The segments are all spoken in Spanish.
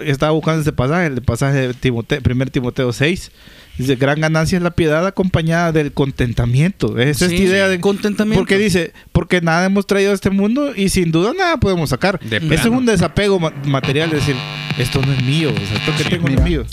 Estaba buscando este pasaje, el pasaje de Timoteo, 1 Timoteo 6. Dice, gran ganancia es la piedad acompañada del contentamiento. Es esta Sí, idea de contentamiento. Porque dice, porque nada hemos traído a este mundo y sin duda nada podemos sacar. Eso es un desapego ma- material, es decir, esto no es mío, o sea, esto que Sí, tengo no es mío.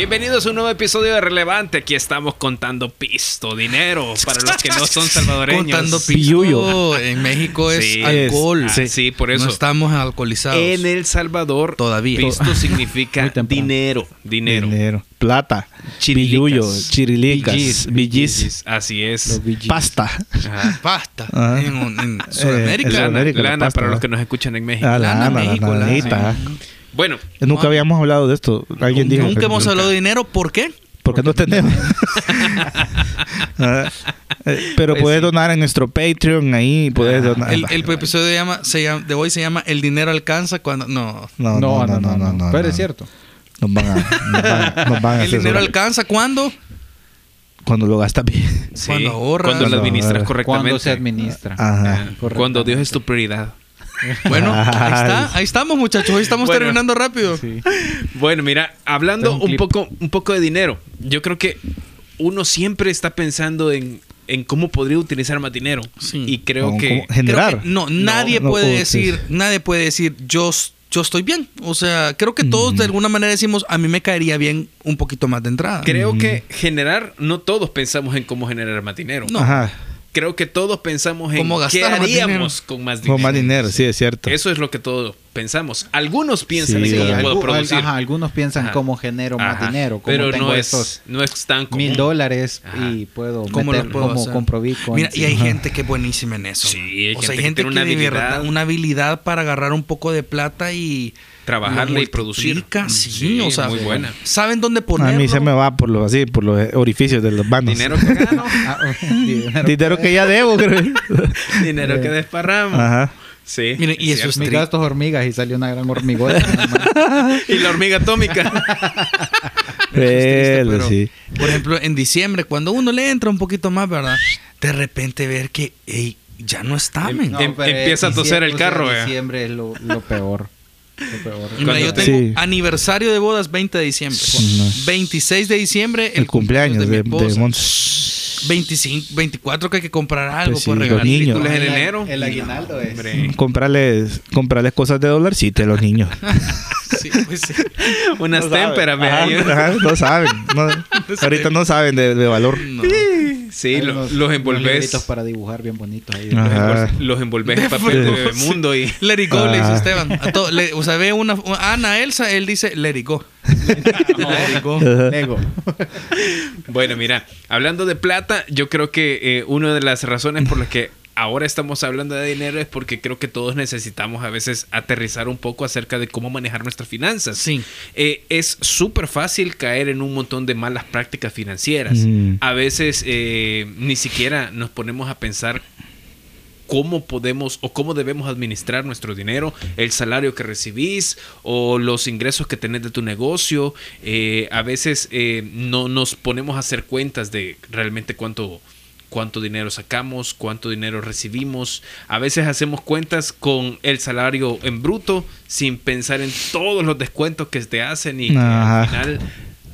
Bienvenidos a un nuevo episodio de Relevante. Aquí estamos contando pisto, dinero, para los que no son salvadoreños. Contando pisto en México es Sí, alcohol. es- sí, sí, por eso. No estamos alcoholizados. En El Salvador, Todavía. pisto significa dinero, dinero. Dinero, plata, Chirilicas. billuyo, chirilicas, Billis, Así es. Pasta. Ajá. Pasta. Ajá. En, en Sudamérica. en Lana, Sudamérica, lana pasta, para los que nos escuchan en México. Ah, Lana, lana, México, la lana, lanita. Bueno, Nunca habíamos hablado de esto. Alguien dijo. Nunca hemos hablado de dinero. ¿Por qué? Porque no tenemos. Eh, Pero Pues puedes sí. donar en nuestro Patreon ahí. Puedes Ah, donar. El, el episodio de, llama, se llama- de hoy se llama El dinero alcanza cuando... No. no, no, no, no, no, no, Pero no. es cierto. Nos van a, nos van a, nos van a El dinero alcanza cuando... cuando lo gastas bien. sí, Cuando ahorras. cuando lo administras correctamente. Cuando se administra. Ajá. Ah, Cuando Dios es tu prioridad. Bueno, ahí está. Ahí estamos, muchachos. Hoy estamos Bueno. terminando rápido. Bueno, mira, hablando un poco, un poco de dinero, yo creo que uno siempre está pensando en, en cómo podría utilizar más dinero. Sí. Y creo que... Creo generar. que no, nadie no puede puedo decir, nadie puede decir, yo, yo estoy bien. O sea, creo que todos de alguna manera decimos, a mí me caería bien un poquito más de entrada. Creo que generar, no todos pensamos en cómo generar más dinero. No. Ajá. Creo que todos pensamos en Cómo qué haríamos con más dinero. Con más dinero, sí, es cierto. Eso es lo que todos pensamos. Algunos piensan Sí, en cómo puedo producir. ajá, algunos piensan Ajá. cómo genero más Ajá. dinero. Cómo Pero tengo no estos es, no es tan común. mil dólares y puedo ¿Cómo meter lo puedo como hacer? compro Bitcoin. Mira, y hay gente que es buenísima en eso. Sí, hay o sea, hay gente gente que que, tiene una habilidad. una habilidad para agarrar un poco de plata y Trabajarla y producir. multiplica, Sí, Sí, o sea, muy buena. Saben dónde A ponerlo. mí se me va por los así, por los orificios de los manos. Dinero que gano, Ah, dinero. Dinero que ya debo, creo. dinero que desparramos. Ajá. Sí. Miren, y eso cierto. es Mis tri- gastos hormigas y salió una gran hormigota. Y la hormiga atómica. triste, Pero sí. Por ejemplo, en diciembre, cuando uno le entra un poquito más, ¿verdad? De repente ver que, ya no está, Em- em- pero empieza a toser el diciembre, o sea, carro, eh. Diciembre es lo, lo peor. Mira, yo tengo Sí. aniversario de bodas 20 de diciembre. No. 26 de diciembre, El cumpleaños de, mi de, esposa. Mons. 25, 24 que hay que comprar algo Pues sí, por los regalar. niños. En El- enero. el aguinaldo es. Hombre. Comprarles, comprarles cosas de dolarcito a los niños. Sí, pues sí. Unas No saben. témperas, no saben. no- ahorita no saben de, de valor. Sí, Hay lo- unos- los envolves. para dibujar bien bonitos ahí. Ajá. Los Los envolves en papel de Bebemundo y. Let it go, le dice Ah. Esteban. A to- le- o sea, ve una, una- Ana, Elsa, él dice let it go. Let it go. Ajá. Lego. Bueno, mira, hablando de plata, yo creo que eh, una de las razones por las que ahora estamos hablando de dinero es porque creo que todos necesitamos a veces aterrizar un poco acerca de cómo manejar nuestras finanzas. Sí. Eh, es súper fácil caer en un montón de malas prácticas financieras. Mm. A veces eh, ni siquiera nos ponemos a pensar cómo podemos o cómo debemos administrar nuestro dinero, el salario que recibís o los ingresos que tenés de tu negocio. Eh, a veces eh, no nos ponemos a hacer cuentas de realmente cuánto cuánto dinero sacamos, cuánto dinero recibimos. A veces hacemos cuentas con el salario en bruto sin pensar en todos los descuentos que te hacen y que al final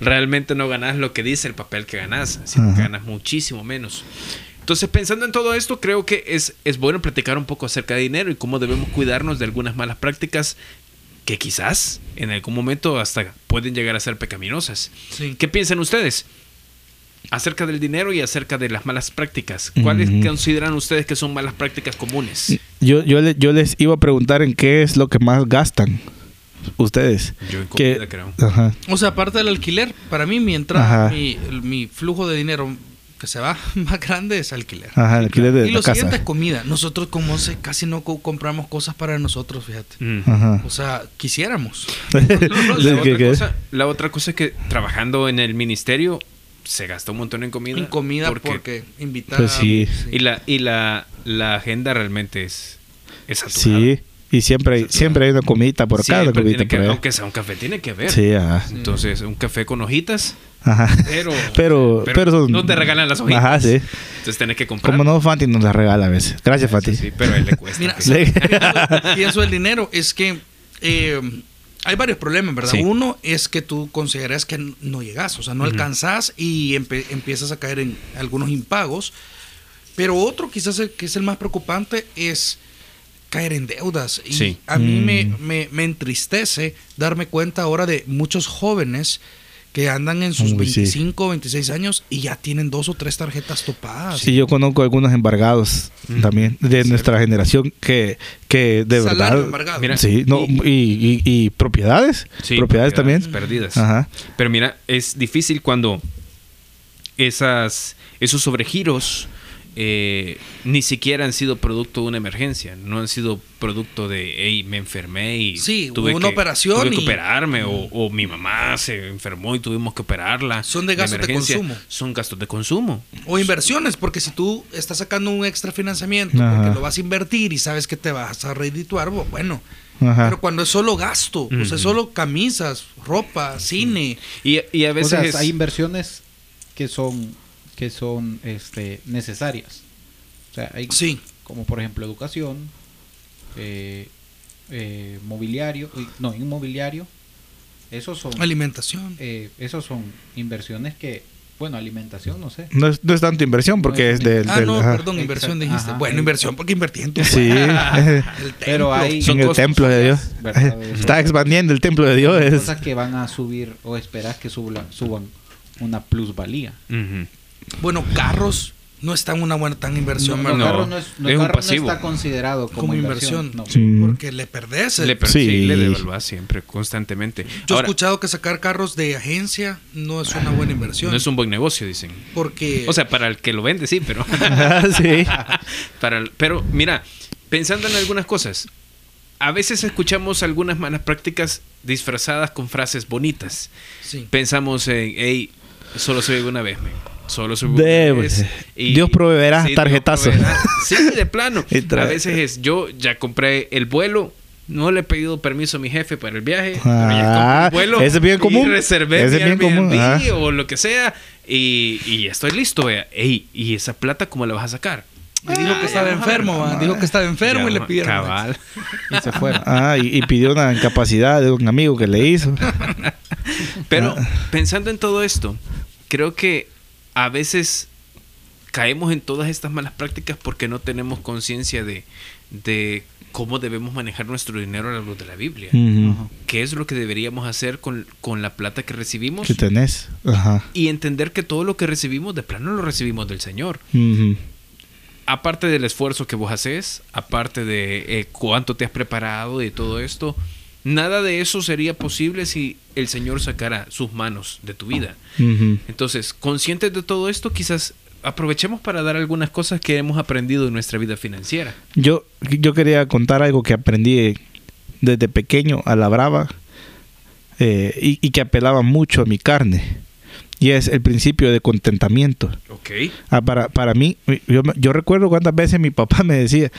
realmente no ganas lo que dice el papel que ganas, sino que ganas muchísimo menos. Entonces, pensando en todo esto, creo que es, es bueno platicar un poco acerca de dinero y cómo debemos cuidarnos de algunas malas prácticas que quizás en algún momento hasta pueden llegar a ser pecaminosas. Sí. ¿Qué piensan ustedes? Acerca del dinero y acerca de las malas prácticas. ¿Cuáles consideran ustedes que son malas prácticas comunes? Yo, yo, le- yo les iba a preguntar en qué es lo que más gastan ustedes. Yo en Que- comida, creo. Ajá. O sea, aparte del alquiler, para mí mi entrada, Ajá. mi, el- mi flujo de dinero que se va más grande es alquiler. Ajá, el alquiler de y la lo siguiente casa. es comida. Nosotros como se, casi no co- compramos cosas para nosotros, fíjate. Mm. Ajá. O sea, quisiéramos. La ¿Qué- otra, cosa, la otra cosa es que trabajando en el ministerio se gasta un montón en comida. En comida porque- porque, invitar. Pues sí. Y la, y la, la agenda realmente es, es saturada. Sí. Y siempre, hay- siempre hay una comidita por Siempre comidita tiene que, por aunque sea un café, tiene que ver. Sí, ajá. Entonces, un café con hojitas, Ajá. pero, Pero, pero, son- no te regalan las hojitas. Ajá, sí. Entonces tenés que comprar. Como no, Fanti nos la regala a veces. Gracias, Fanti. Sí, sí, pero a él le cuesta. Mira, Sí. pienso el dinero, es que eh, hay varios problemas, ¿verdad? Sí. Uno es que tú consideras que no llegas, o sea, no Ujú. alcanzas y empe- empiezas a caer en algunos impagos. Pero otro, quizás el que es el más preocupante, es caer en deudas. Y Sí. a mí me, Mm. me, me entristece darme cuenta ahora de muchos jóvenes que andan en sus Uy, sí. 25, 26 años y ya tienen dos o tres tarjetas topadas. Sí, yo conozco algunos embargados Mm. también de nuestra generación que, que de Salario verdad. embargado. Mira, sí, no, y, y- y propiedades. Sí, propiedades también. perdidas. Ajá. Pero mira, es difícil cuando esas, esos sobregiros eh, ni siquiera han sido producto de una emergencia, no han sido producto de, hey, me enfermé y Sí, tuve una que- operación tuve que y- operarme o, o mi mamá se enfermó y tuvimos que operarla. Son de gastos de consumo. Son gastos de consumo. O inversiones, porque si tú estás sacando un extra financiamiento Ajá. porque lo vas a invertir y sabes que te vas a redituar, bu- bueno. Ajá. Pero cuando es solo gasto, o sea, solo camisas, ropa, cine. Y, y a O veces sea, es- hay inversiones que son que son este, necesarias. O sea, hay Sí. como por ejemplo educación, eh, eh, mobiliario, no, inmobiliario. Esos son Alimentación. eh, esos son inversiones que, bueno, alimentación, no sé. No es, no es tanto inversión porque No es es del. ah, del- no, ajá. perdón, inversión Exacto. dijiste. Ajá. bueno, inversión porque invertí en tu Sí. el Pero templo. hay Son en el templo de Dios. Está expandiendo el templo de Dios. es- cosas que van a subir o esperas que suban, suban una plusvalía. Ujú. Bueno, carros no están una buena tan inversión, No, no, carro no, es, no, es un carro no pasivo. está considerado como, Como inversión. inversión. no. Sí. Porque le perdés. Le, per- Sí. sí, le devalúas siempre, constantemente. Yo he escuchado que sacar carros de agencia no es una buena inversión. no es un buen negocio, dicen. Porque O sea, para el que lo vende, sí, pero. sí. para el- pero mira, pensando en algunas cosas, a veces escuchamos algunas malas prácticas disfrazadas con frases bonitas. sí. Pensamos en, hey, solo se vive una vez, men. Solo De- una vez. Dios proveerá Dios tarjetazo. proveerá. Sí, de plano. Y A veces es, yo ya compré el vuelo. No le he pedido permiso a mi jefe para el viaje. pero ya Ah, vuelo. ese es bien y común. reservé Ese mi es bien común, o lo que sea. Y, y ya estoy listo, vea. Ey, ¿y esa plata cómo la vas a sacar? Y dijo que estaba enfermo, dijo que estaba enfermo y le pidieron. Cabal. Y se fueron. Ah, y, y pidió una incapacidad de un amigo que le hizo. Pero Ah. pensando en todo esto, creo que a veces caemos en todas estas malas prácticas porque no tenemos conciencia de, de cómo debemos manejar nuestro dinero a la luz de la Biblia. ¿Qué es lo que deberíamos hacer con, con la plata que recibimos? ¿Qué tenés? Ajá. Y entender que todo lo que recibimos de plano lo recibimos del Señor. Aparte del esfuerzo que vos haces, aparte de eh, cuánto te has preparado y todo esto, nada de eso sería posible si el Señor sacara sus manos de tu vida. Entonces, conscientes de todo esto, quizás aprovechemos para dar algunas cosas que hemos aprendido en nuestra vida financiera. Yo, yo quería contar algo que aprendí desde pequeño a la brava eh, y, y que apelaba mucho a mi carne. Y es el principio de contentamiento. Ok. Ah, para, para mí, yo, yo recuerdo cuántas veces mi papá me decía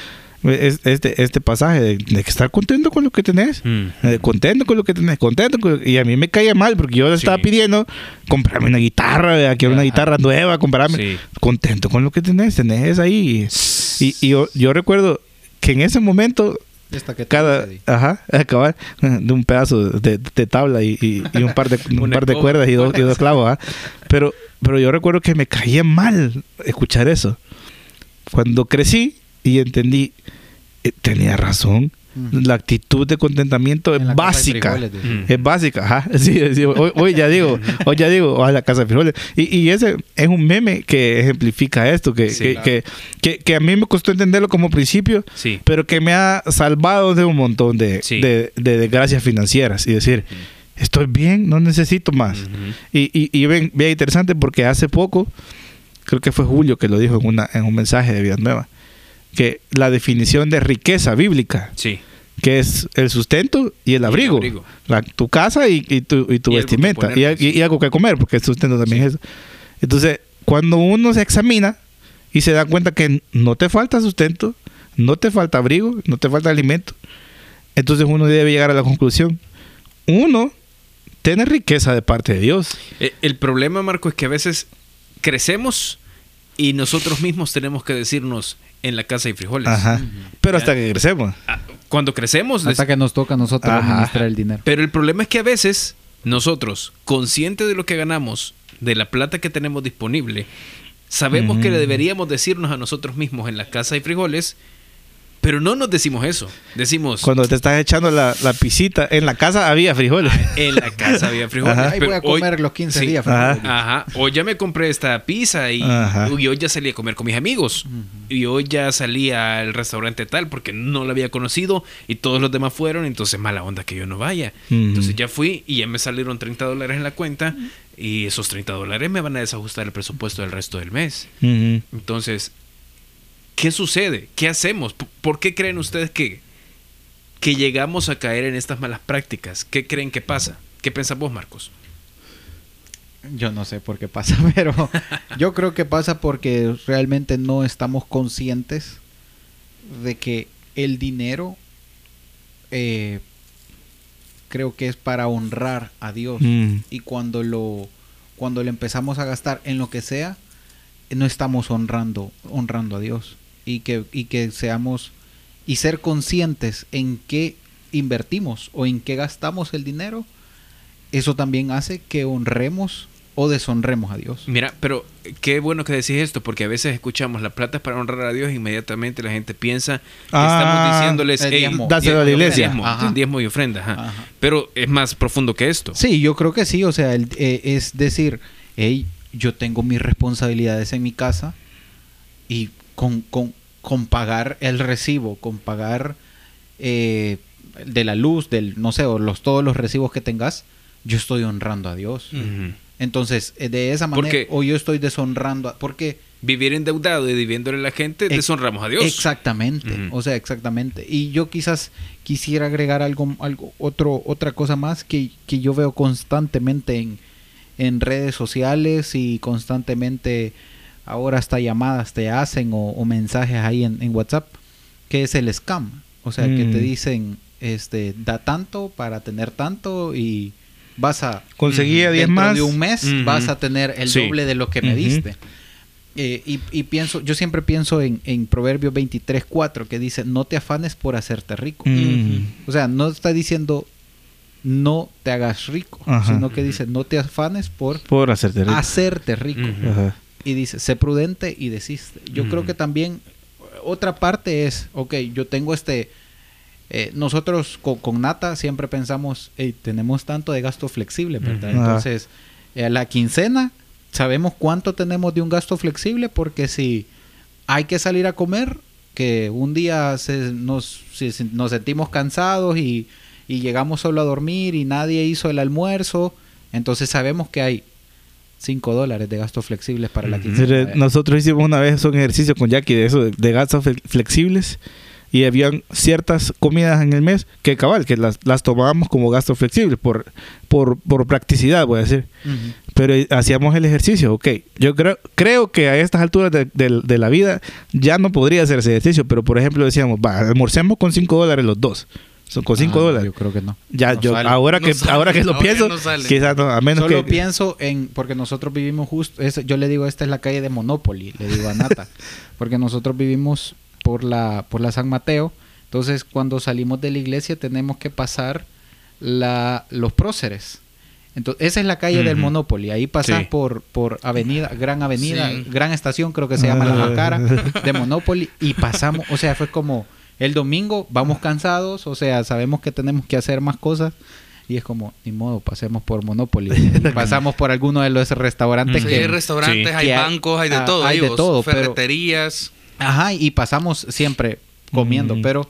este, este pasaje de, de que estar contento con lo que tenés. Mm. Eh, contento con lo que tenés, contento con lo- y a mí me caía mal porque yo le Sí. estaba pidiendo comprarme una guitarra, ¿verdad? quiero una guitarra nueva, comprarme. Sí. Contento con lo que tenés, tenés ahí. Y, y yo, yo recuerdo que en ese momento Esta que cada ajá acabar de un pedazo de, de tabla y, y- y un par de un par de cuerdas y dos, y dos clavos ¿ah? pero pero yo recuerdo que me caía mal escuchar eso cuando crecí y entendí eh, tenía razón la actitud de contentamiento es en básica frijoles, es básica, ajá. Sí, sí, hoy, hoy ya digo, hoy ya digo, a la casa de frijoles. Y, y ese es un meme que ejemplifica esto, que, Sí. que, Claro. que, que- que a mí me costó entenderlo como principio, Sí. pero que me ha salvado de un montón de, Sí. de, de desgracias financieras. Y decir, estoy bien, no necesito más. Y, y, bien interesante porque hace poco, creo que fue Julio que lo dijo en, una, en un mensaje de Vida Nueva, que la definición de riqueza bíblica Sí. que es el sustento y el el abrigo. La- tu casa y, y tu, y tu Y vestimenta. poner, y, y- y algo que comer, porque el sustento también es eso. Entonces, cuando uno se examina y se da cuenta que no te falta sustento, no te falta abrigo, no te falta alimento, Entonces uno debe llegar a la conclusión. Uno tiene riqueza de parte de Dios. Eh, El problema, Marco, es que a veces crecemos y nosotros mismos tenemos que decirnos en la casa hay frijoles. Ajá. Pero hasta que crecemos. Ah, Cuando crecemos, Hasta que nos toca a nosotros Ajá. administrar el dinero. Pero el problema es que a veces nosotros, conscientes de lo que ganamos, de la plata que tenemos disponible, sabemos que Ujú. deberíamos decirnos a nosotros mismos en la casa hay frijoles, pero no nos decimos eso. Decimos, Cuando te estás echando la, la pisita, en la casa había frijoles. en la casa había frijoles. Ajá. Ahí voy a hoy- comer los 15 sí. días. Frijoles. Ajá. O ya me compré esta pizza y, y hoy ya salí a comer con mis amigos. Y hoy ya salí al restaurante tal porque no lo había conocido y todos los demás fueron, entonces mala onda que yo no vaya. Entonces ya fui y ya me salieron 30 dólares en la cuenta y esos 30 dólares me van a desajustar el presupuesto del resto del mes. Entonces, ¿qué sucede? ¿Qué hacemos? ¿P- ¿Por qué creen ustedes que, que llegamos a caer en estas malas prácticas? ¿Qué creen que pasa? ¿Qué piensas vos, Marcos? Yo no sé por qué pasa, pero yo creo que pasa porque realmente no estamos conscientes de que el dinero eh, creo que es para honrar a Dios Mm. y cuando lo cuando le empezamos a gastar en lo que sea no estamos honrando honrando a Dios y que y que seamos y ser conscientes en qué invertimos o en qué gastamos el dinero eso también hace que honremos o deshonremos a Dios. Mira, pero qué bueno que decís esto, porque a veces escuchamos la plata es para honrar a Dios, e inmediatamente la gente piensa que Ah, estamos diciéndoles, el "Ey, diezmo. Dáselo a la iglesia". Diezmo, Ajá. diezmo y ofrenda. ajá. Ajá. Pero es más profundo que esto. Sí, yo creo que sí, o sea, el- eh, es decir, hey, yo tengo mis responsabilidades en mi casa y con, con, con pagar el recibo, con pagar eh, de la luz, del, no sé, o los, todos los recibos que tengas, yo estoy honrando a Dios. Entonces, eh, de esa manera, Porque- o yo estoy deshonrando, a- porque Vivir endeudado y debiéndole a la gente, deshonramos a Dios. Exactamente, o sea, exactamente. Y yo quizás quisiera agregar algo, algo otro, otra cosa más que, que yo veo constantemente en, en redes sociales y constantemente ahora hasta llamadas te hacen o, o mensajes ahí en, en WhatsApp, que es el scam. O sea, que te Mm. dicen, este, da tanto para tener tanto y vas a Conseguía 10 dentro más. de un mes vas a tener el Sí. doble de lo que me diste. Eh, y, y pienso, yo siempre pienso en, en Proverbios 23, 4, que dice, no te afanes por hacerte rico. O sea, no está diciendo, no te hagas rico, Ajá. sino que dice, no te afanes por Por hacerte rico. hacerte rico. Ajá. Y dice, sé prudente y desiste. Yo creo que también otra parte es, ok, yo tengo este... eh, nosotros con, con Nata siempre pensamos, hey, tenemos tanto de gasto flexible, ¿verdad? Entonces, eh, a la quincena sabemos cuánto tenemos de un gasto flexible porque si hay que salir a comer, que un día se- nos, si nos sentimos cansados y, y llegamos solo a dormir y nadie hizo el almuerzo, entonces sabemos que hay 5 dólares de gastos flexibles para la quincena. Nosotros hicimos una vez un ejercicio con Jackie de eso, de, gastos fle- flexibles. Y habían ciertas comidas en el mes que cabal, que las, las tomábamos como gastos flexibles por, por, por practicidad, voy a decir. Pero hacíamos el ejercicio, ok. Yo creo, creo que a estas alturas de, de- de la vida ya no podría hacer ese ejercicio, pero por ejemplo decíamos, va, almorcemos con 5 dólares los dos. Son con 5 Ah, dólares. Yo creo que no. Ya, No yo, sale. ahora, No que, sale, ahora que lo ahora pienso, no quizás no, a menos Solo que... pienso en, porque nosotros vivimos justo, es- yo le digo, esta es la calle de Monopoly, le digo a Nata, porque nosotros vivimos por la, por la San Mateo, entonces cuando salimos de la iglesia tenemos que pasar la, los próceres. Entonces, esa es la calle del. Monopoly, ahí pasas Sí. por, por avenida, gran avenida, Sí. gran estación creo que se llama La. Macara, de Monopoly, y pasamos, o sea, fue como el domingo, vamos cansados, o sea, sabemos que tenemos que hacer más cosas, y es como, ni modo, pasemos por Monopoly. Pasamos por alguno de los restaurantes Mm. Sí, que... hay restaurantes, Sí. hay bancos, hay de ah, todo. hay de todo, pero- Ferreterías. Ajá, y pasamos siempre comiendo, Mm. pero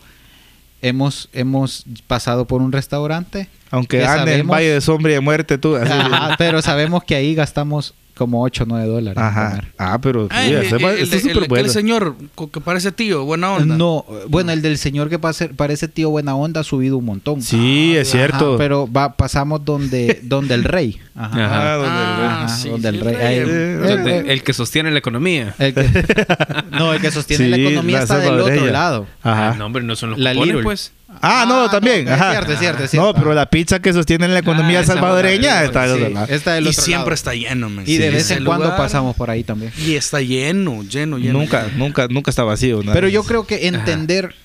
hemos, hemos pasado por un restaurante. Aunque que ande en Valle de Sombra y de Muerte, tú. así. Ajá, pero sabemos que ahí gastamos como 8 o 9 dólares. Ajá. Ah, pero Ah, sí, el, señor que parece tío, buena onda. No, bueno, el del señor que pase- parece tío buena onda ha subido un montón. Sí, es Ajá, cierto. pero va, pasamos donde, donde el rey. Ajá. Ajá. Donde el rey. Ajá, sí, donde sí, el rey- rey, ahí- eh, Donde- el que sostiene la economía. el que- no, el que sostiene la economía la está del otro lado. Ajá. Ah, no, hombre, no son los La cupones, pues. Ah, no, Ah, también. no, es ajá. cierto, es cierto, es cierto. No, pero la pizza que sostiene la economía Ah, salvadoreña está sí. Está del Y otro siempre lado. está lleno, men. Y de Sí, vez en cuando lugar- pasamos por ahí también. Y está lleno, lleno, lleno. Nunca, lleno. nunca, nunca está vacío. nada Pero yo creo que entender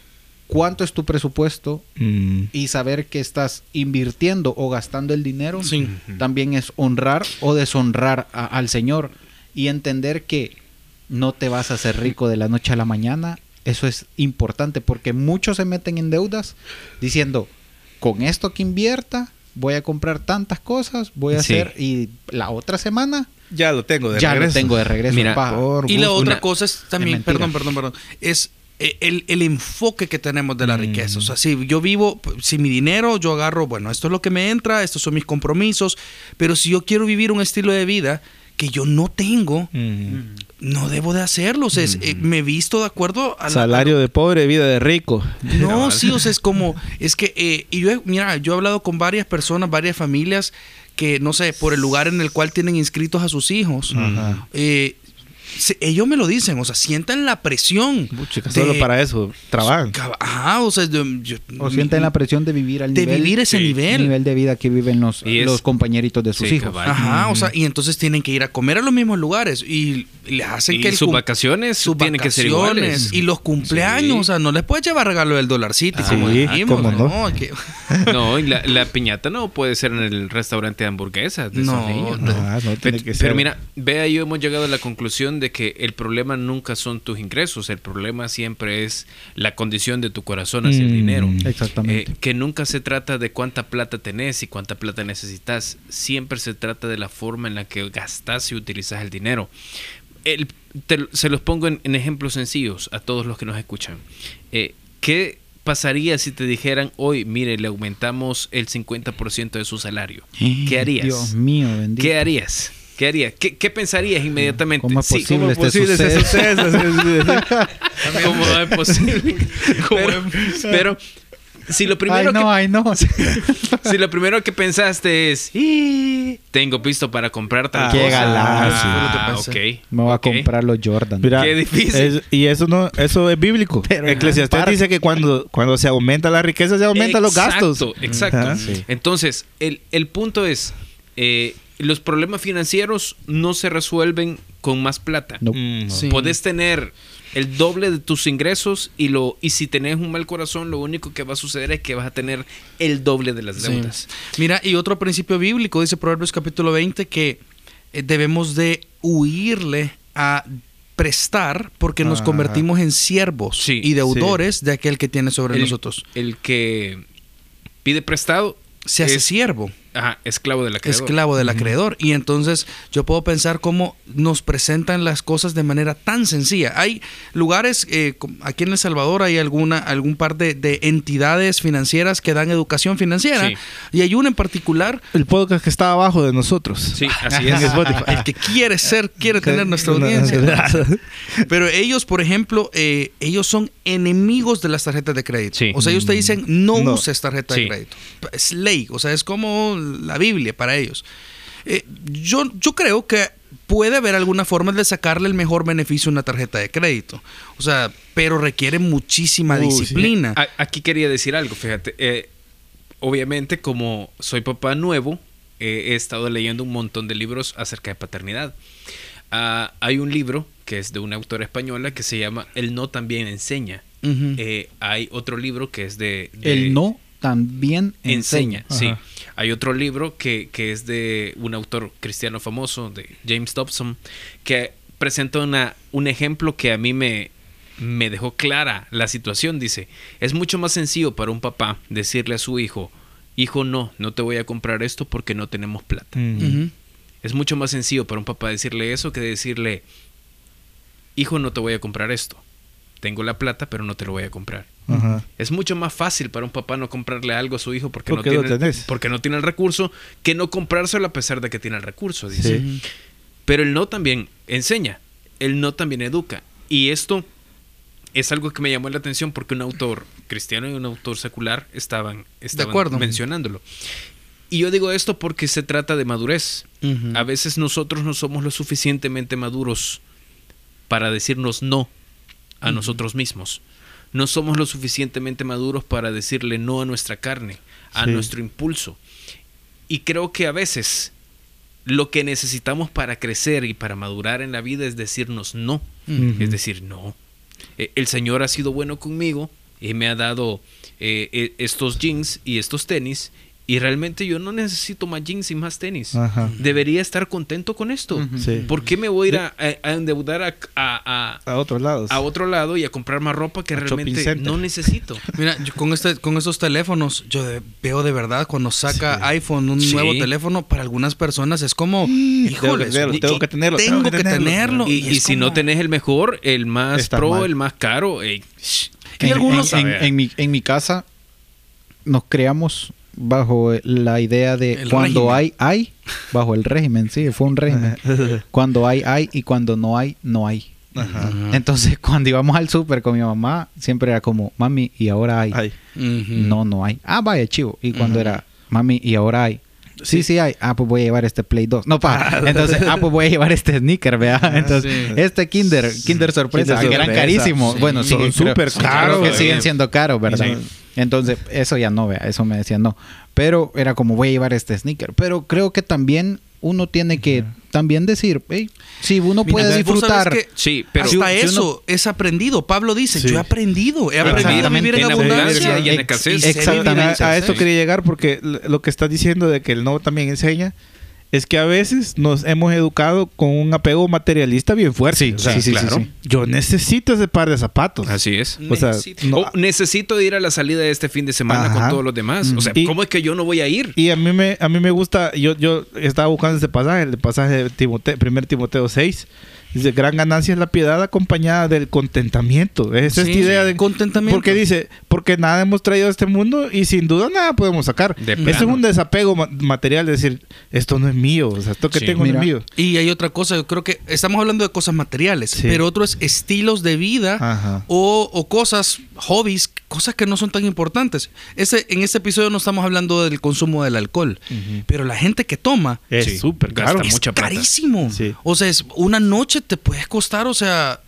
cuánto es tu presupuesto Mm. y saber que estás invirtiendo o gastando el dinero Sí. también es honrar o deshonrar a- al Señor y entender que no te vas a hacer rico de la noche a la mañana. Eso es importante porque muchos se meten en deudas diciendo, con esto que invierta, voy a comprar tantas cosas, voy a Sí. hacer y la otra semana Ya lo tengo de ya regreso. lo tengo de regreso. Mira, pa. por Y la otra cosa es también, perdón, perdón, perdón, es eh, el, el enfoque que tenemos de la Mm. riqueza. O sea, si yo vivo, si mi dinero, yo agarro, bueno, esto es lo que me entra, estos son mis compromisos, pero si yo quiero vivir un estilo de vida que yo no tengo, Mm. no debo de hacerlo. O sea, es, eh, me he visto de acuerdo a la- Salario de pobre, vida de rico. No, sí, o sea, es como, es que, eh, y yo, mira, yo he hablado con varias personas, varias familias que, no sé, por el lugar en el cual tienen inscritos a sus hijos, Ajá. eh, se- ellos me lo dicen, o sea, sientan la presión. Puchica, de- solo para eso trabajan. Ajá, o sea, yo- yo- O sienten la presión de vivir al de nivel, vivir ese sí, nivel. nivel de vida que viven los, Y es- los compañeritos de sus Sí, hijos. cabal. Ajá, o sea, y entonces tienen que ir a comer a los mismos lugares y les hacen Y que el sus vacaciones sus tienen que ser vacaciones iguales. y los cumpleaños, Sí. o sea, no les puedes llevar regalo del Dollar City Ah, como sí, dijimos, cómo no. que- No, y la, la piñata no puede ser en el restaurante de hamburguesas de No, esos niños. no. Ah, no, tiene Pe- que pero, mira, vea, yo hemos llegado a la conclusión de que el problema nunca son tus ingresos, el problema siempre es la condición de tu corazón hacia el Mm, dinero. Exactamente. Eh, que nunca se trata de cuánta plata tenés y cuánta plata necesitas, siempre se trata de la forma en la que gastas y utilizas el dinero. El- te- se los pongo en, en ejemplos sencillos a todos los que nos escuchan. Eh, ¿Qué pasaría si te dijeran hoy, mire, le aumentamos el 50% de su salario? ¿Qué harías? Dios mío, bendito. ¿Qué harías? ¿Qué harías? ¿Qué, qué pensarías inmediatamente? ¿Cómo es Sí, posible ¿Cómo este posible ese suceso? suceso? Sí, sí, sí. ¿Cómo es posible? pero, pero si lo primero ay, no, que ay, no. si lo primero que pensaste es "Y, tengo visto para comprar tal Ah, cosa. qué galán, Ah, sí. Fue lo que pensé. ok, Me voy a comprar los Jordan. Mira, Qué difícil. es- y eso no, eso es bíblico. Eclesiastés dice que cuando, cuando se aumenta la riqueza, se aumentan los gastos. Exacto, exacto. Sí. Entonces, el, el punto es, eh, los problemas financieros no se resuelven con más plata. No. Mm. Sí. Podés tener el doble de tus ingresos y lo y si tenés un mal corazón, lo único que va a suceder es que vas a tener el doble de las Sí. deudas. Mira, y otro principio bíblico, dice Proverbios capítulo 20, que eh, debemos de huirle a prestar porque nos Ajá. convertimos en siervos Sí, y deudores de aquel que tiene sobre El- nosotros. El que pide prestado Se hace es- siervo. Ajá, esclavo del acreedor. esclavo del acreedor. Y entonces yo puedo pensar cómo nos presentan las cosas de manera tan sencilla. Hay lugares, eh, aquí en El Salvador hay alguna, algún par de, de entidades financieras que dan educación financiera. Sí. Y hay una en particular, El podcast que está abajo de nosotros. Sí, así es. El que quiere ser, quiere tener nuestra audiencia. Pero ellos, por ejemplo, eh, ellos son enemigos de las tarjetas de crédito. Sí. O sea, ellos te dicen, no, No. uses tarjeta Sí. de crédito. Es ley, o sea, es como la Biblia para ellos. Eh, yo, yo creo que puede haber alguna forma de sacarle el mejor beneficio a una tarjeta de crédito. O sea, pero requiere muchísima disciplina. Aquí quería decir algo, fíjate. Eh, obviamente, como soy papá nuevo, eh, he estado leyendo un montón de libros acerca de paternidad. Ah, hay un libro que es de una autora española que se llama El no también enseña. Eh, hay otro libro que es de... de- El no también enseña, enseña. sí. Hay otro libro que, que es de un autor cristiano famoso, de James Dobson, que presenta una, un ejemplo que a mí me, me dejó clara la situación. Dice, es mucho más sencillo para un papá decirle a su hijo, hijo, no, no te voy a comprar esto porque no tenemos plata. Mm. Es mucho más sencillo para un papá decirle eso que decirle, hijo, no te voy a comprar esto. Tengo la plata, pero no te lo voy a comprar. Ajá. Es mucho más fácil para un papá no comprarle algo a su hijo porque, Porque no, tiene, porque no tiene el recurso que no comprárselo a pesar de que tiene el recurso, dice. Sí. Pero el no también enseña, el no también educa. Y esto es algo que me llamó la atención porque un autor cristiano y un autor secular estaban, estaban acuerdo. mencionándolo. Y yo digo esto porque se trata de madurez. A veces nosotros no somos lo suficientemente maduros para decirnos no a nosotros mismos. No somos lo suficientemente maduros para decirle no a nuestra carne, a Sí. nuestro impulso. Y creo que a veces lo que necesitamos para crecer y para madurar en la vida es decirnos no. Es decir, no. Eh, El Señor ha sido bueno conmigo y me ha dado eh, eh, estos jeans y estos tenis. Y realmente yo no necesito más jeans y más tenis. Ajá. Debería estar contento con esto. Sí. ¿Por qué me voy a ir a, endeudar a, a- a- A otros lados. a otro lado y a comprar más ropa que realmente no necesito? Mira, yo con este, con estos teléfonos, yo de- veo de verdad cuando saca Sí. iPhone un Sí. nuevo teléfono, para algunas personas es como, híjole, tenerlo, tengo que tenerlo, tengo que tenerlo. Y, y si no tenés el mejor, el más Está pro, mal. el más caro, ey, Y en, algunos- en- en- en mi, en mi casa nos creamos bajo la idea de El cuando régimen. hay, hay, bajo el régimen, sí, fue un régimen. cuando hay, hay y cuando no hay, no hay. Ajá. Entonces, cuando íbamos al súper con mi mamá, siempre era como, mami, y ahora hay. No, no hay. Ah, vaya, chivo. Y cuando era, mami, y ahora hay. Sí, sí hay. Ah, pues voy a llevar este Play 2. No, pa. Entonces, ah, pues voy a llevar este sneaker, vea. Entonces, sí. este Kinder, Kinder sorpresa, Kinder que eran carísimos. Sí. Bueno, Son súper caros, que güey. siguen siendo caros, ¿verdad? Entonces, eso ya no, vea. Eso me decían no. Pero era como, voy a llevar este sneaker. Pero creo que también uno tiene que también decir, hey, si uno Mira, puede disfrutar. que Sí, pero hasta si- si eso uno- es aprendido. Pablo dice, Sí. yo he aprendido, he aprendido a vivir en En abundancia. y en escasez. Exactamente. A, esto quería llegar porque lo que estás diciendo de que el no también enseña es que a veces nos hemos educado con un apego materialista bien fuerte. Sí, O sea, sí, sí, sí, claro. sí. Yo necesito ese par de zapatos. Así es. O sea, Necesito. no- necesito ir a la salida de este fin de semana Ajá. con todos los demás. O sea, Y- ¿cómo es que yo no voy a ir? Y a mí me, a mí me gusta, yo, yo estaba buscando ese pasaje, el pasaje de Timoteo, 1 Timoteo 6. Dice, gran ganancia es la piedad acompañada del contentamiento. Es esta idea de contentamiento. Porque dice, porque nada hemos traído a este mundo y sin duda nada podemos sacar. De Eso es un desapego ma- material, es decir, esto no es mío, o sea, esto que Sí. tengo no Mira. es mío. Y hay otra cosa, yo creo que estamos hablando de cosas materiales, Sí. pero otro es estilos de vida o, o cosas, hobbies, cosas que no son tan importantes. Ese, en este episodio no estamos hablando del consumo del alcohol, pero la gente que toma Es Sí, súper caro. es mucha carísimo. Sí. O sea, es, una noche te puedes costar, o sea,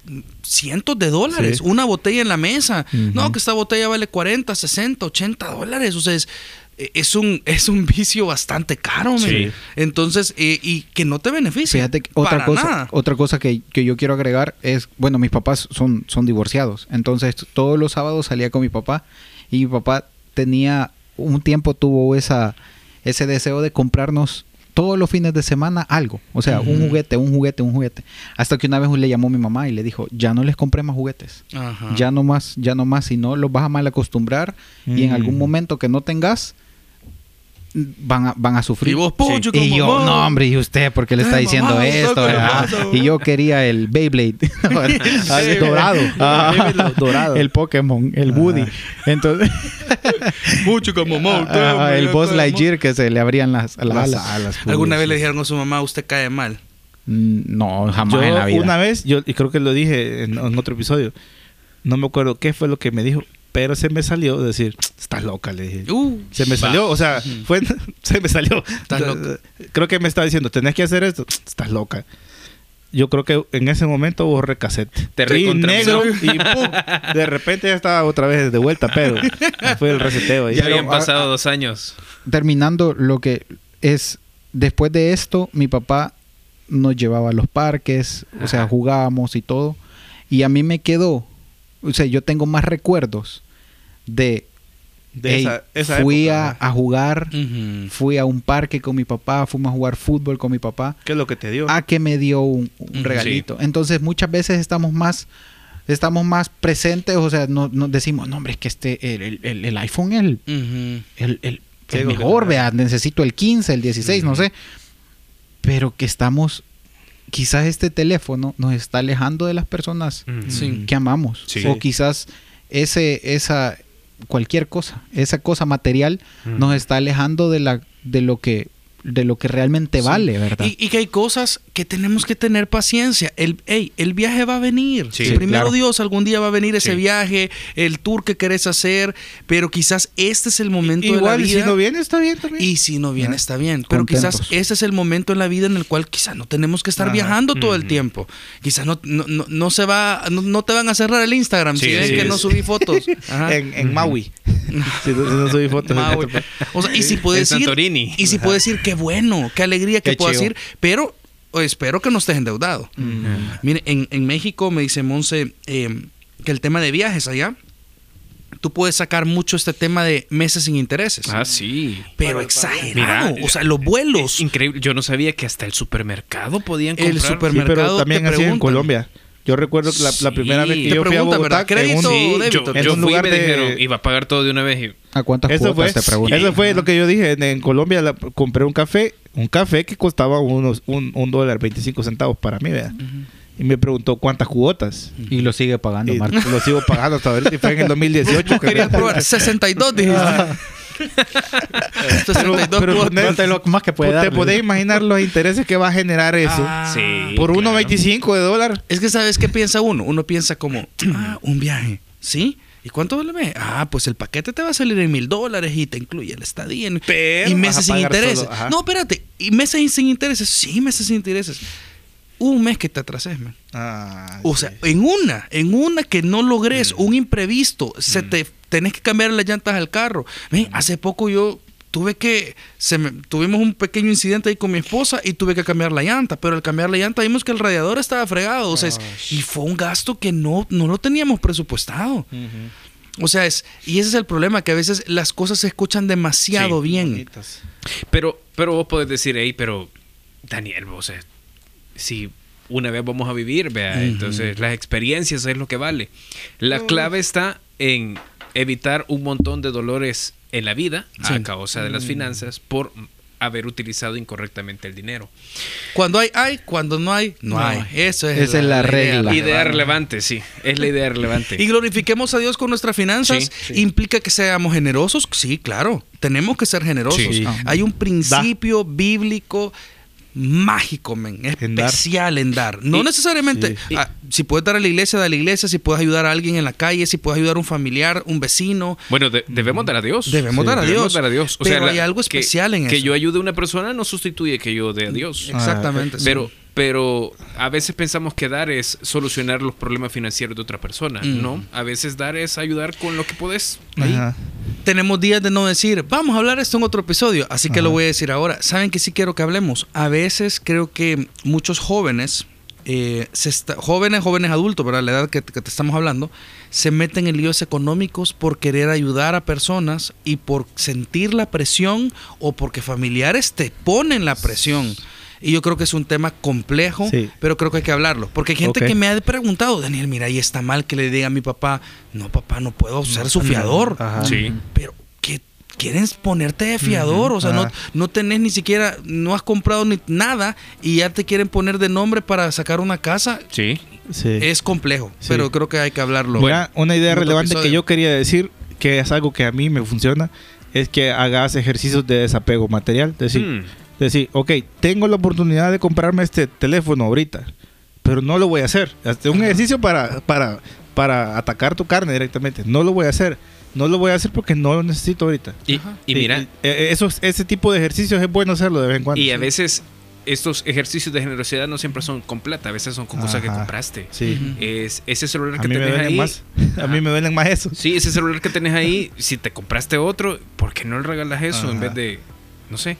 cientos de dólares. Sí. Una botella en la mesa. No, que esta botella vale 40, 60, 80 dólares. O sea, es, es, un, es un vicio bastante caro. Sí. Entonces, eh, y que no te beneficia. Fíjate que otra para cosa, nada. otra cosa que, que yo quiero agregar es, bueno, mis papás son, son divorciados, entonces todos los sábados salía con mi papá y mi papá tenía un tiempo tuvo esa ese deseo de comprarnos todos los fines de semana algo, o sea, un juguete, un juguete, un juguete, hasta que una vez le llamó mi mamá y le dijo, ya no les compré más juguetes, Ajá. ya no más, ya no más, si no los vas a mal acostumbrar y en Mm. algún momento que no tengas van a, van a sufrir. Y vos, pucho, Y como yo, no, hombre, ¿y usted por qué le está diciendo mamá, esto? verdad? Y yo quería el Beyblade. Ah, Sí. dorado. Ah, dorado. El Pokémon, el. Woody. Entonces, Mucho como Mo, ah, el Boss Lightyear que se le abrían las, las Las alas. alas, ¿Alguna pues, vez le sí. dijeron a su mamá, usted cae mal? Mm, No, jamás Yo en la vida. una vez, yo y creo que lo dije en, en otro episodio, no me acuerdo qué fue lo que me dijo, pero se me salió decir, estás loca, le dije. Uh, Se me Va. salió, o sea, fue, se me salió. Estás loca. Creo que me estaba diciendo, tenés que hacer esto, estás loca. Yo creo que en ese momento borré cassette. Te y negro y pum, de repente ya estaba otra vez de vuelta, pero fue el reseteo ahí. Ya habían pasado dos años. Terminando lo que es, después de esto, mi papá nos llevaba a los parques, o sea, jugábamos y todo. Y a mí me quedó, o sea, yo tengo más recuerdos de, de "Ey, esa, esa fui época, a, a jugar, fui a un parque con mi papá, fuimos a jugar fútbol con mi papá, ¿Qué es lo que te dio? a que me dio un, regalito. Entonces muchas veces estamos más estamos más presentes, o sea, no- nos decimos, no hombre, es que este, el, el- el- el iPhone es el, Ujú. el, el- Sí, el que mejor, vea, necesito el 15, el 16, no sé. Pero que estamos, quizás este teléfono nos está alejando de las personas que amamos. Sí. O quizás ese, esa, cualquier cosa, esa cosa material Mm. nos está alejando de la, de lo que de lo que realmente vale, ¿verdad? Y, y que hay cosas que tenemos que tener paciencia. El, ey, el viaje va a venir. Sí, Primero claro. Dios, algún día va a venir ese Sí. viaje, el tour que querés hacer, pero quizás este es el momento de la Igual, vida. si no viene, está bien también. Y si no viene, está bien. Pero contentos. quizás ese es el momento en la vida en el cual quizás no tenemos que estar Ajá. viajando todo el tiempo. Quizás no, no, no, no se va, no, no te van a cerrar el Instagram Sí, si ven sí, que no subí fotos. Ajá. En, en Maui. si, no, si subí fotos. Maui. O sea, y si puedes En ir, Santorini. y si puedes ir, qué bueno, qué alegría que Qué puedas chido. ir, pero o espero que no estés endeudado. Mire, en, en México me dice Monse eh, que el tema de viajes allá, tú puedes sacar mucho este tema de meses sin intereses. Ah, sí. pero exagerado. o sea, los vuelos. Es increíble. Yo no sabía que hasta el supermercado podían El comprar. Sí, pero Supermercado también así en. Colombia. Yo recuerdo que la, la primera Sí. vez que yo fui a Bogotá, ¿verdad? ¿Crédito Sí, yo? En yo un fui y lugar me de- dijeron, iba a pagar todo de una vez. y- ¿A cuántas Eso fue, cuotas te preguntan? eso fue lo que yo dije. En, en Colombia la- compré un café, un café que costaba unos un, un dólar 25 centavos para mí, ¿verdad? Y me preguntó cuántas cuotas. Y lo sigue pagando, Y Marco. lo sigo pagando hasta ahorita. Y fue en el 2018. que- Querías probar 62, dijiste. 62 pero te lo más que puede te podés imaginar los intereses que va a generar eso. Ah. Sí. por claro. 1.25 de dólar. Es que sabes qué piensa uno. Uno piensa como, ah, un viaje, ¿sí? ¿Y cuánto vale? mes? Ah, pues el paquete te va a salir en mil dólares y te incluye el estadía en- Pero y meses sin intereses. solo, no, espérate. ¿Y meses sin intereses? Sí, meses sin intereses. Un mes que te atrases, man. Ah, O sí. sea, en una, en una que no logres, un imprevisto, se te tenés que cambiar las llantas al carro. Ven, hace poco yo tuve que, se me- tuvimos un pequeño incidente ahí con mi esposa y tuve que cambiar la llanta, pero al cambiar la llanta vimos que el radiador estaba fregado, o sea, es- y fue un gasto que no, no lo teníamos presupuestado. O sea, es, y ese es el problema, que a veces las cosas se escuchan demasiado Sí, bien. Bonitas. Pero, pero vos podés decir, hey, pero Daniel, vos, eh, si una vez vamos a vivir, vea, entonces las experiencias es lo que vale. La clave está en evitar un montón de dolores en la vida Sí. a causa de las finanzas por haber utilizado incorrectamente el dinero. Cuando hay, hay, cuando no hay, no, No hay. Eso es, Esa es la regla. Idea relevante, sí, es la idea relevante. Y glorifiquemos a Dios con nuestras finanzas. Sí, ¿Implica que seamos generosos? Sí, claro. Tenemos que ser generosos. Sí. Hay un principio bíblico mágico, men, especial en dar. No Y- necesariamente. sí. ah, si puedes dar a la iglesia, da a la iglesia. Si puedes ayudar a alguien en la calle, si puedes ayudar a un familiar, un vecino. Bueno, de- debemos dar a Dios. Debemos dar a Debemos Dios. dar a Dios. Pero la- hay algo que- especial en Que eso. yo ayude a una persona no sustituye que yo dé a Dios. Exactamente. sí. Pero, pero a veces pensamos que dar es solucionar los problemas financieros de otra persona. Mm. No, a veces dar es ayudar con lo que podés. Ahí. Tenemos días de no decir, vamos a hablar esto en otro episodio, así que lo voy a decir ahora. ¿Saben que sí quiero que hablemos? A veces creo que muchos jóvenes, eh, se está- jóvenes, jóvenes adultos, ¿verdad? La edad que, que te estamos hablando, se meten en líos económicos por querer ayudar a personas y por sentir la presión o porque familiares te ponen la presión. Y yo creo que es un tema complejo, Sí. pero creo que hay que hablarlo. Porque hay gente que me ha preguntado, Daniel, mira, ahí está mal que le diga a mi papá, no, papá, no puedo ser su fiador. Ajá. Sí. Pero que quieren ponerte de fiador, o sea, no, ajá. no tenés ni siquiera, no has comprado ni nada y ya te quieren poner de nombre para sacar una casa. Sí. Sí. Es complejo, Sí. pero creo que hay que hablarlo. Mira, una idea relevante que yo quería decir, que es algo que a mí me funciona, es que hagas ejercicios de desapego material. Decir, Mm. Decir, ok, tengo la oportunidad de comprarme este teléfono ahorita, pero no lo voy a hacer. Hasta un ejercicio para, para, para atacar tu carne directamente. No lo voy a hacer. No lo voy a hacer porque no lo necesito ahorita. Y, y mira, Y- eh, esos, ese tipo de ejercicios es bueno hacerlo de vez en cuando. y a veces estos ejercicios de generosidad no siempre son con plata, a veces son con cosas que compraste. Sí. Es ese celular A que tenés duelen ahí. más. A mí me duelen más eso. Sí, ese celular que tenés ahí, si te compraste otro, ¿por qué no le regalas eso en vez de, no sé,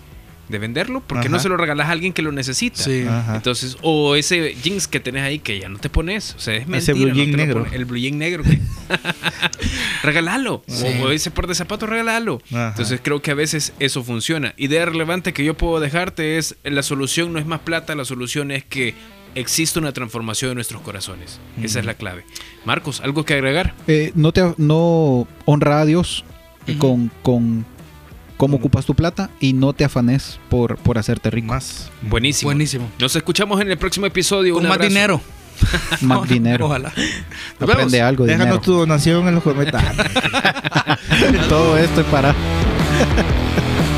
de venderlo? ¿Por qué no se lo regalas a alguien que lo necesita? Sí. Entonces, o ese jeans que tenés ahí que ya no te pones, o sea, es mentira. blue no jean te lo negro. el blue jean negro. que- regálalo. Sí. O, ese par de zapatos, regálalo. Ajá. Entonces, creo que a veces eso funciona. Idea relevante que yo puedo dejarte es, la solución no es más plata, la solución es que existe una transformación de nuestros corazones. Esa es la clave. Marcos, ¿algo que agregar? Eh, no te no honra a Dios con, con cómo ocupas tu plata y no te afanes por, por hacerte rico. Más. Buenísimo. Buenísimo. Nos escuchamos en el próximo episodio. Con Un más abrazo. dinero. Más dinero. Ojalá. Nos Aprende vemos. algo, Déjanos dinero. tu donación en los comentarios. Todo esto es para...